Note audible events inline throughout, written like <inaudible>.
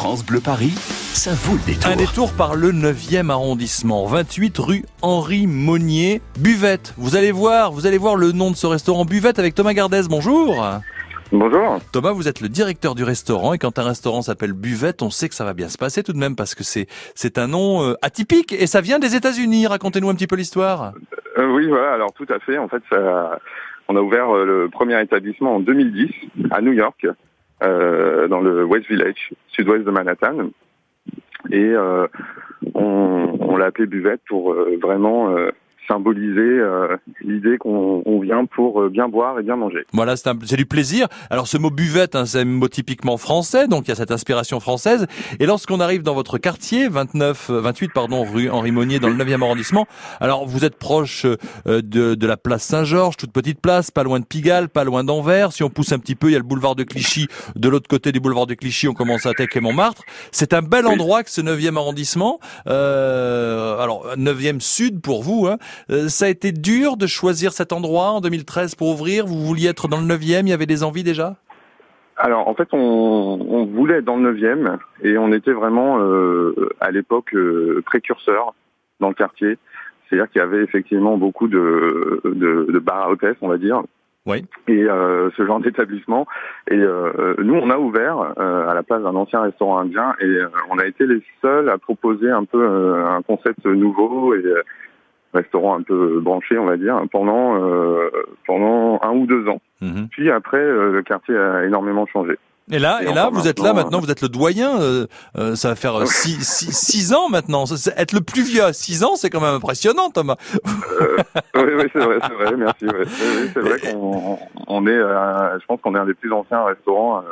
France Bleu Paris, ça vaut le détour. Un détour par le 9e arrondissement, 28 rue Henri Monnier, Buvette. Vous allez voir, vous allez voir le nom de ce restaurant Buvette avec Thomas Gardez. Bonjour. Bonjour. Thomas, vous êtes le directeur du restaurant et quand un restaurant s'appelle Buvette, on sait que ça va bien se passer tout de même parce que c'est c'est un nom euh, atypique et ça vient des États-Unis. Racontez-nous un petit peu l'histoire. Euh, oui, voilà. Alors tout à fait. En fait, ça, on a ouvert euh, le premier établissement en 2010 à New York, dans le West Village, sud-ouest de Manhattan, et euh, on, on l'a appelé Buvette pour euh, vraiment euh, symboliser euh, l'idée qu'on on vient pour euh, bien boire et bien manger. Voilà, c'est du plaisir. Alors ce mot buvette, hein, c'est un mot typiquement français, donc il y a cette inspiration française. Et lorsqu'on arrive dans votre quartier, 29, euh, 28 pardon, rue Henri Monnier, dans le 9e arrondissement, alors vous êtes proche euh, de, de la place Saint-Georges, toute petite place, pas loin de Pigalle, pas loin d'Anvers. Si on pousse un petit peu, il y a le boulevard de Clichy. De l'autre côté du boulevard de Clichy, on commence à attaquer Montmartre. C'est un bel endroit que ce 9e arrondissement. Euh, alors 9e sud pour vous. Hein. Euh, ça a été dur de choisir cet endroit en 2013 pour ouvrir? Vous vouliez être dans le 9e, il y avait des envies déjà? Alors en fait, on, on voulait être dans le 9e et on était vraiment euh, à l'époque euh, précurseur dans le quartier. C'est-à-dire qu'il y avait effectivement beaucoup de, de, de bars à hôtesse, on va dire. Oui. Et euh, ce genre d'établissement. Et euh, nous, on a ouvert euh, à la place d'un ancien restaurant indien et on a été les seuls à proposer un peu un concept nouveau et restaurant un peu branché, on va dire, pendant euh, pendant un ou deux ans. Mhm. Puis après, euh, le quartier a énormément changé. Et là, Et et là, vous êtes là maintenant, maintenant, vous êtes le doyen. euh, euh, ça va faire euh, six, <laughs> six, six ans maintenant. Être le plus vieux à six ans, c'est quand même impressionnant, Thomas. oui, oui, c'est vrai, c'est vrai, merci. ouais. Oui, oui, c'est vrai qu'on on est, euh, je pense qu'on est un des plus anciens restaurants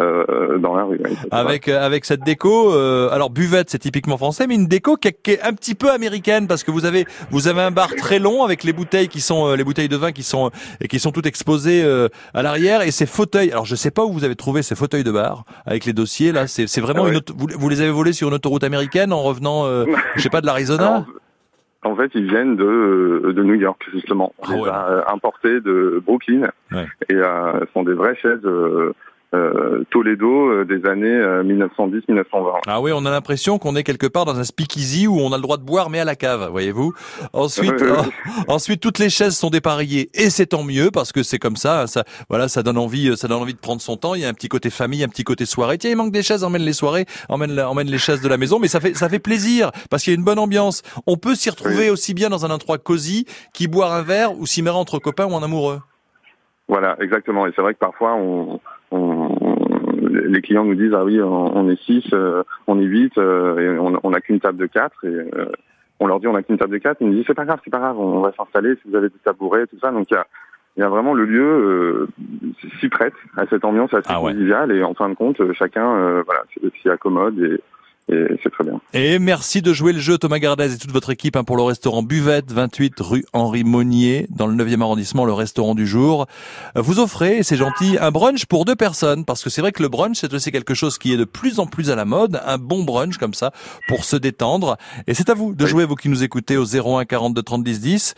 euh, euh, dans la rue. oui. Avec euh, avec cette déco, euh, alors buvette, c'est typiquement français, mais une déco qui est, qui est un petit peu américaine parce que vous avez vous avez un bar très long avec les bouteilles qui sont euh, les bouteilles de vin qui sont et qui sont toutes exposées euh, à l'arrière et ces fauteuils. Alors je sais pas où vous avez trouvé ces fauteuils de bar avec les dossiers là. C'est c'est vraiment Ah une auto- vous, vous les avez volés sur une autoroute américaine en revenant, euh, je sais pas de l'Arizona. <laughs> En fait, ils viennent de, de New York, justement. On les ouais. a euh, importés de Brooklyn. Ouais. Et euh, sont des vraies chaises euh, euh, Toledo euh, des années euh, 1910-1920. Ah oui, on a l'impression qu'on est quelque part dans un speakeasy où on a le droit de boire mais à la cave, voyez-vous. Ensuite, en- <laughs> ensuite toutes les chaises sont dépareillées et c'est tant mieux parce que c'est comme ça, hein, ça voilà, ça donne envie, euh, ça donne envie de prendre son temps, il y a un petit côté famille, un petit côté soirée. Tiens, il manque des chaises, emmène les soirées, emmène la- emmène les chaises de la maison, mais ça fait ça fait plaisir parce qu'il y a une bonne ambiance. On peut s'y retrouver aussi bien dans un endroit cosy qu'y boire un verre ou s'y mettre entre copains ou en amoureux. Voilà, exactement. Et c'est vrai que parfois, on- les clients nous disent ah oui, on, est six, euh, on est huit, euh, et on on n'a qu'une table de quatre. Et euh, on leur dit on n'a qu'une table de quatre. Ils nous disent c'est pas grave, c'est pas grave, on va s'installer si vous avez des tabourets, tout ça. Donc il y a, il y a vraiment le lieu euh, s'y prête à cette ambiance assez Ah ouais. conviviale. Et en fin de compte, euh, chacun euh, voilà s'y accommode et, et c'est très bien. Et merci de jouer le jeu Thomas Gardez et toute votre équipe hein, pour le restaurant Buvette, 28 rue Henri Monnier, dans le 9e arrondissement, le restaurant du jour. Vous offrez, et c'est gentil, un brunch pour deux personnes, parce que c'est vrai que le brunch, c'est aussi quelque chose qui est de plus en plus à la mode, un bon brunch comme ça, pour se détendre. Et c'est à vous de jouer, vous qui nous écoutez au 01 42 30 10 10.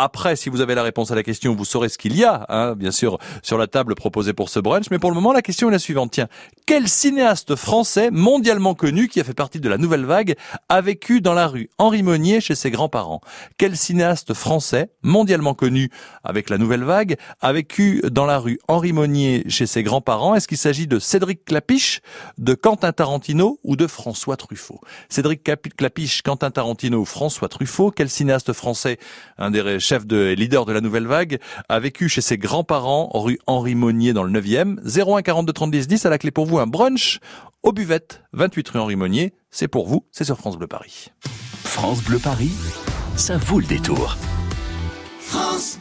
Après, si vous avez la réponse à la question, vous saurez ce qu'il y a, hein, bien sûr, sur la table proposée pour ce brunch. Mais pour le moment, la question est la suivante. Tiens, quel cinéaste français mondialement connu qui a fait partie de la nouvelle vague a vécu dans la rue Henri Monnier chez ses grands-parents? Quel cinéaste français mondialement connu avec la nouvelle vague a vécu dans la rue Henri Monnier chez ses grands-parents? Est-ce qu'il s'agit de Cédric Clapiche, de Quentin Tarantino ou de François Truffaut? Cédric Clapiche, Quentin Tarantino François Truffaut Quel cinéaste français, un des chefs de leader de la nouvelle vague, a vécu chez ses grands-parents rue Henri Monnier dans le 9e 01 42 30 10 10 à la clé pour vous un brunch aux buvettes 28 rue Henri Monnier. C'est pour vous, c'est sur France Bleu Paris. France Bleu Paris, ça vaut le détour. France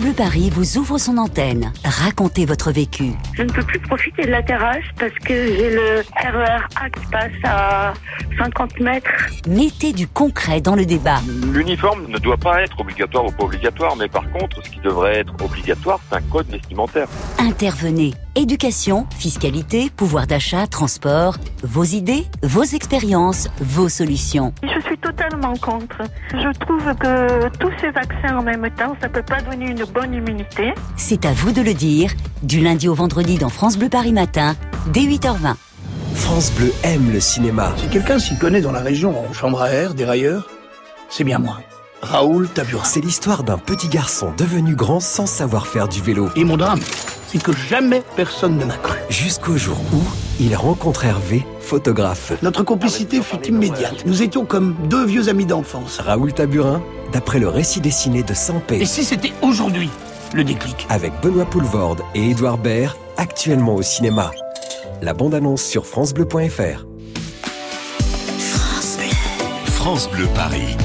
Bleu Paris vous ouvre son antenne. Racontez votre vécu. Je ne peux plus profiter de la terrasse parce que j'ai le RER A qui passe à 50 mètres. Mettez du concret dans le débat. L'uniforme ne doit pas être obligatoire ou pas obligatoire, mais par contre, ce qui devrait être obligatoire, c'est un code vestimentaire. Intervenez. Éducation, fiscalité, pouvoir d'achat, transport. Vos idées, vos expériences, vos solutions. Je suis totalement contre. Je trouve que tous ces vaccins en même temps, ça peut pas donner une bonne immunité. C'est à vous de le dire. Du lundi au vendredi dans France Bleu Paris Matin, dès 8h20. France Bleu aime le cinéma. Si quelqu'un s'y connaît dans la région en chambre à air, dérailleur, c'est bien moi. Raoul Taburin. C'est l'histoire d'un petit garçon devenu grand sans savoir faire du vélo. Et mon drame, c'est que jamais personne ne m'a cru. Jusqu'au jour où il rencontre Hervé, photographe. Notre complicité fut immédiate. Nous étions comme deux vieux amis d'enfance. Raoul Taburin, d'après le récit dessiné de Saint-Pé. Et si c'était aujourd'hui le déclic Avec Benoît Poulvorde et Édouard Baird, actuellement au cinéma. La bande-annonce sur francebleu.fr. France Bleu. France Bleu Paris.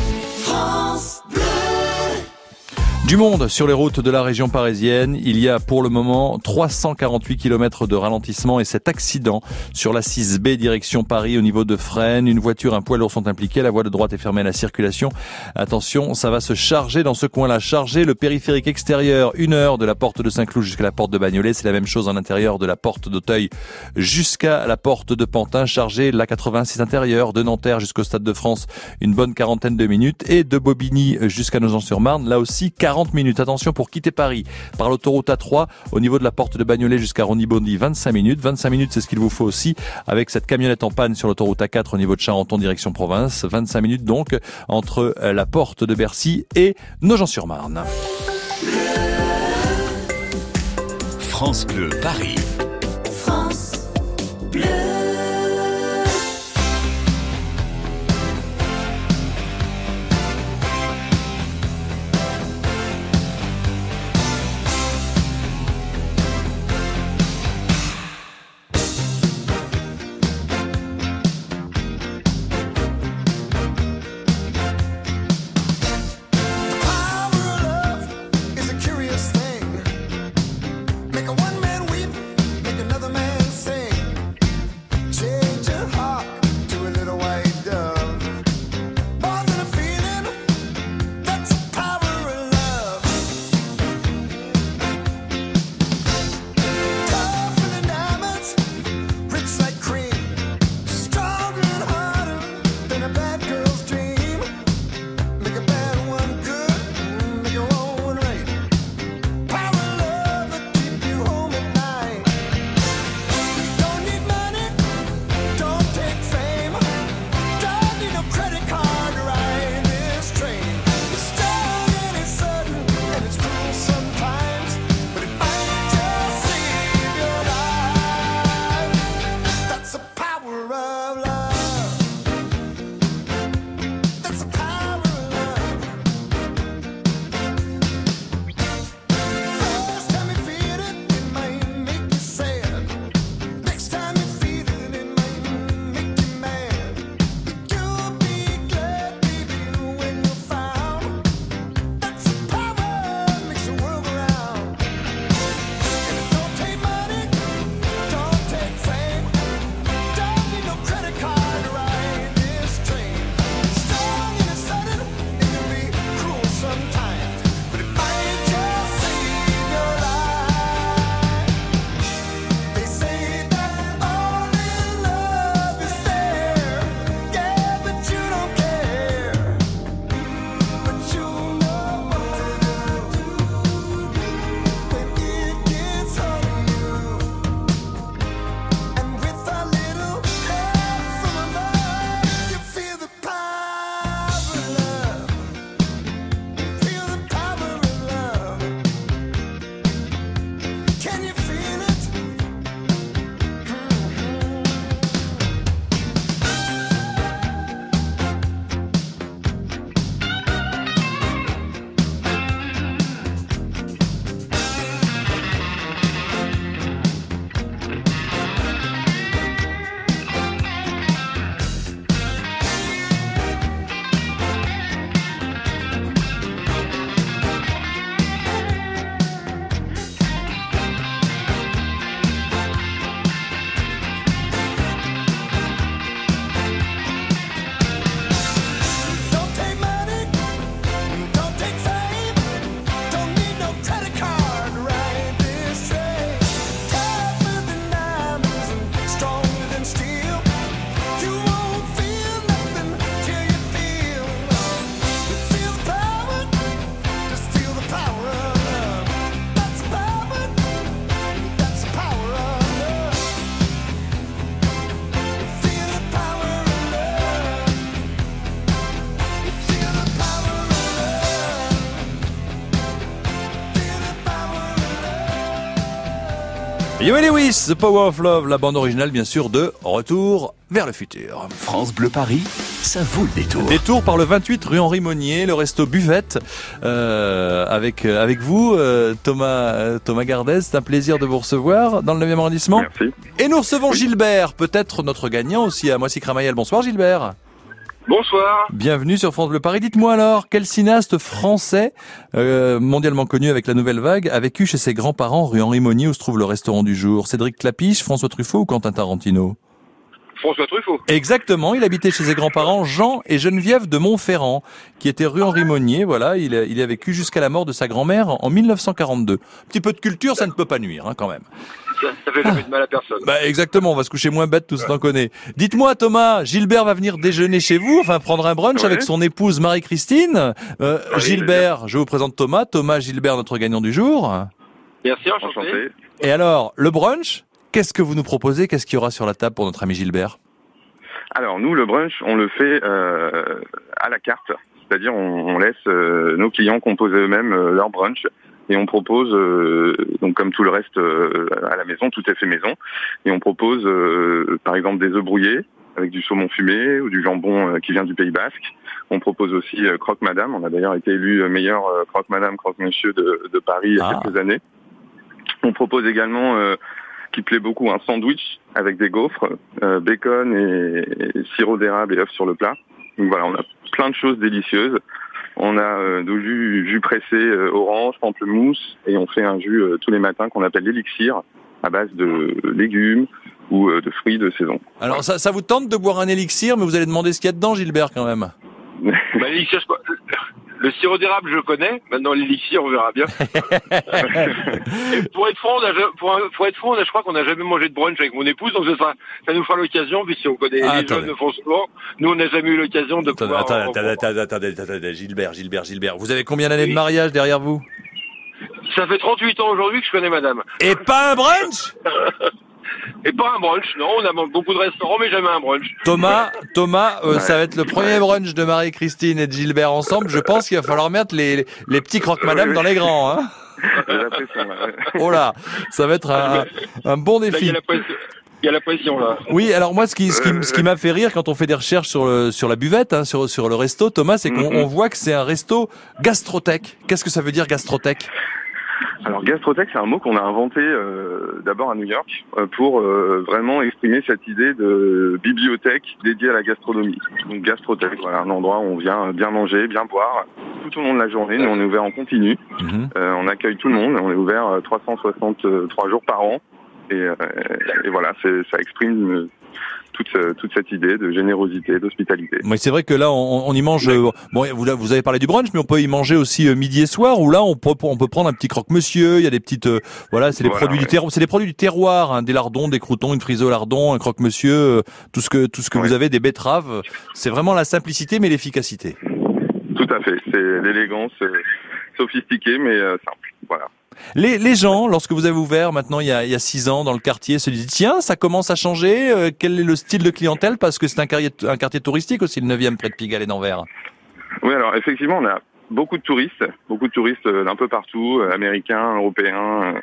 Du monde sur les routes de la région parisienne. Il y a pour le moment 348 km de ralentissement et cet accident sur la 6B direction Paris au niveau de Fresnes. Une voiture, un poids lourd sont impliqués. La voie de droite est fermée à la circulation. Attention, ça va se charger dans ce coin-là. Charger le périphérique extérieur, une heure de la porte de Saint-Cloud jusqu'à la porte de Bagnolet. C'est la même chose en intérieur de la porte d'Auteuil jusqu'à la porte de Pantin. Charger la 86 intérieure de Nanterre jusqu'au Stade de France. Une bonne quarantaine de minutes. Et de Bobigny jusqu'à Nogent-sur-Marne. Là aussi, 40 minutes. Attention pour quitter Paris par l'autoroute A3 au niveau de la porte de Bagnolet jusqu'à Rondy-Bondy, 25 minutes. 25 minutes, c'est ce qu'il vous faut aussi avec cette camionnette en panne sur l'autoroute A4 au niveau de Charenton direction province. 25 minutes donc entre euh, la porte de Bercy et Nogent-sur-Marne. France Bleu Paris. Yo Lewis, The Power of Love, la bande originale bien sûr de Retour vers le futur. France Bleu Paris, ça vaut le détour. Détour par le 28 rue Henri Monnier, le resto Buvette, euh, avec euh, avec vous, euh, Thomas euh, Thomas Gardez. C'est un plaisir de vous recevoir dans le 9e arrondissement. Merci. Et nous recevons Gilbert, peut-être notre gagnant aussi à Moissy-Cramayel. Bonsoir Gilbert. Bonsoir. Bienvenue sur France Bleu Paris. Dites-moi alors, quel cinéaste français, euh, mondialement connu avec la Nouvelle Vague, a vécu chez ses grands-parents rue Henri Monnier où se trouve le restaurant du jour? Cédric Clapiche, François Truffaut ou Quentin Tarantino? François Truffaut. Exactement, il habitait chez ses grands-parents Jean et Geneviève de Montferrand, qui était rue Henri Monnier. Voilà, il a, il a vécu jusqu'à la mort de sa grand-mère en 1942. Petit peu de culture, ça ne peut pas nuire, hein, quand même. Ça, fait jamais de mal à personne. Bah exactement, on va se coucher moins bête, tout ce qu'on connaît. Dites-moi Thomas, Gilbert va venir déjeuner chez vous, enfin prendre un brunch Ouais. avec son épouse Marie-Christine. Euh, Oui, Gilbert, je vous présente Thomas, Thomas Gilbert, notre gagnant du jour. Merci, enchanté. Enchanté. Et alors, le brunch, qu'est-ce que vous nous proposez? Qu'est-ce qu'il y aura sur la table pour notre ami Gilbert? Alors nous, le brunch, on le fait euh, à la carte, c'est-à-dire on, on laisse euh, nos clients composer eux-mêmes euh, leur brunch et on propose, euh, donc comme tout le reste euh, à la maison, tout est fait maison, et on propose euh, par exemple des œufs brouillés avec du saumon fumé ou du jambon qui vient du Pays Basque. On propose aussi euh, croque madame. On a d'ailleurs été élu meilleur croque madame, croque monsieur de, de Paris il y a Ah. quelques années. On propose également euh, qui plaît beaucoup un sandwich avec des gaufres, euh, bacon et, et sirop d'érable et œufs sur le plat. Donc voilà, on a plein de choses délicieuses. On a euh, du jus, jus pressé euh, orange, pamplemousse et on fait un jus euh, tous les matins qu'on appelle l'élixir à base de légumes ou euh, de fruits de saison. Alors ça, ça vous tente de boire un élixir, mais vous allez demander ce qu'il y a dedans Gilbert quand même? Bah, l'élixir, le sirop d'érable, je connais. Maintenant, l'élixir, on verra bien. <laughs> Et pour être franc, on a, ja- pour, être franc, on a- je crois qu'on n'a jamais mangé de brunch avec mon épouse, donc ça, sera- ça nous fera l'occasion, puisque on connaît Ah, les attendez. jeunes le font souvent. Nous, on n'a jamais eu l'occasion de Attendez, pouvoir. attendez, en- attendez, attendez, attendez, attendez, attendez, Gilbert, Gilbert, Gilbert. Vous avez combien d'années de mariage derrière vous? Ça fait 38 ans aujourd'hui que je connais madame. Et pas un brunch? <laughs> <laughs> Et pas un brunch, non, on a beaucoup de restaurants, mais jamais un brunch. Thomas, Thomas, euh, ça va être le premier brunch de Marie-Christine et de Gilbert ensemble. Je pense qu'il va falloir mettre les, les petits croque-madame dans les grands. Hein oh là, ça va être un, un bon Là, il y défi. a la pression. Il y a la pression, là. Oui, alors moi, ce qui, ce qui, ce qui m'a fait rire quand on fait des recherches sur le, sur la buvette, hein, sur, sur le resto, Thomas, c'est qu'on Mhm. on voit que c'est un resto gastrotech. Qu'est-ce que ça veut dire gastrotech? Alors gastrotech, c'est un mot qu'on a inventé euh, d'abord à New York euh, pour euh, vraiment exprimer cette idée de bibliothèque dédiée à la gastronomie. Donc gastrotech, voilà, un endroit où on vient bien manger, bien boire tout au long de la journée. Nous, on est ouvert en continu. Mhm. Euh, on accueille tout le monde. On est ouvert euh, 363 jours par an. Et, euh, et voilà, ça exprime euh, toute, toute cette idée de générosité, d'hospitalité. Mais c'est vrai que là, on, on y mange. euh, bon, vous, vous avez parlé du brunch, mais on peut y manger aussi euh, midi et soir. Où là, on peut, on peut prendre un petit croque-monsieur. Il y a des petites, euh, voilà, c'est Voilà, produits du terroir. C'est des produits du terroir, hein, des lardons, des croutons, une frise au lardon, un croque-monsieur, tout ce que, tout ce que Ouais. vous avez, des betteraves. C'est vraiment la simplicité, mais l'efficacité. Tout à fait. C'est l'élégance sophistiquée, mais simple. Voilà. Les, les gens, lorsque vous avez ouvert maintenant il y, a, il y a six ans dans le quartier, se disent tiens, ça commence à changer. euh, quel est le style de clientèle? Parce que c'est un quartier, un quartier touristique aussi, le 9e près de Pigalle et d'Anvers. Oui, alors effectivement, on a beaucoup de touristes, beaucoup de touristes euh, d'un peu partout, euh, américains, européens,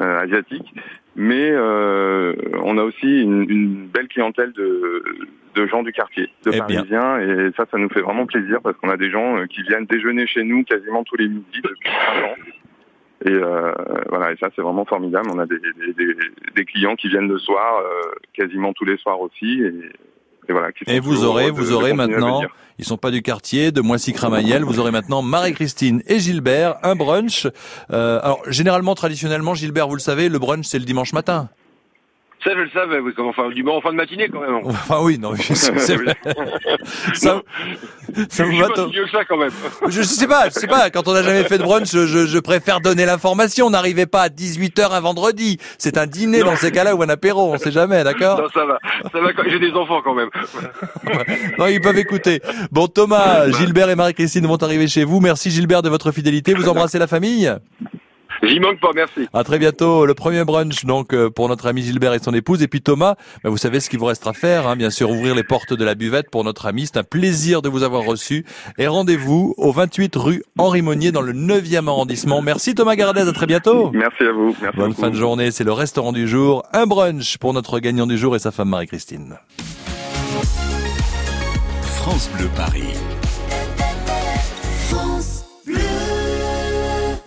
euh, asiatiques, mais euh, on a aussi une, une belle clientèle de, de gens du quartier, de Eh bien. Parisiens, et ça, ça nous fait vraiment plaisir parce qu'on a des gens qui viennent déjeuner chez nous quasiment tous les midis depuis 5 ans. Et euh, voilà, et ça c'est vraiment formidable. On a des, des, des, des clients qui viennent le soir, euh, quasiment tous les soirs aussi, et, et voilà. Qui Et vous aurez, de- vous de aurez maintenant, ils sont pas du quartier, de Moissy-Cramayel, vous aurez maintenant Marie-Christine et Gilbert, un brunch. Euh, alors, généralement, traditionnellement, Gilbert, vous le savez, le brunch, c'est le dimanche matin. Ça, je le savais, oui, comme enfin, du bon en fin de matinée, quand même. <laughs> Enfin, oui, non, c'est <laughs> vrai. <laughs> Ça, ça vous va, pas Tom si vieux que ça, quand même. je sais pas, je sais pas, quand on n'a jamais fait de brunch, je, je, préfère donner l'information. N'arrivez pas à 18h un vendredi. C'est un dîner dans ces cas-là ou un apéro, on sait jamais, d'accord Non, ça va. Ça va, quand- j'ai des enfants, quand même. Non, ils peuvent écouter. Bon, Thomas, Gilbert et Marie-Christine vont arriver chez vous. Merci Gilbert de votre fidélité. Vous embrassez la famille J'y manque pas, merci. À très bientôt. Le premier brunch donc euh, pour notre ami Gilbert et son épouse. Et puis Thomas, bah, vous savez ce qu'il vous restera à faire. Hein, bien sûr, ouvrir les portes de la buvette pour notre ami. C'est un plaisir de vous avoir reçu. Et rendez-vous au 28 rue Henri Monnier dans le 9e arrondissement. Merci Thomas Gardez. À très bientôt. Merci à vous. Merci Bonne beaucoup. fin de journée. C'est le restaurant du jour. Un brunch pour notre gagnant du jour et sa femme Marie-Christine. France Bleu Paris.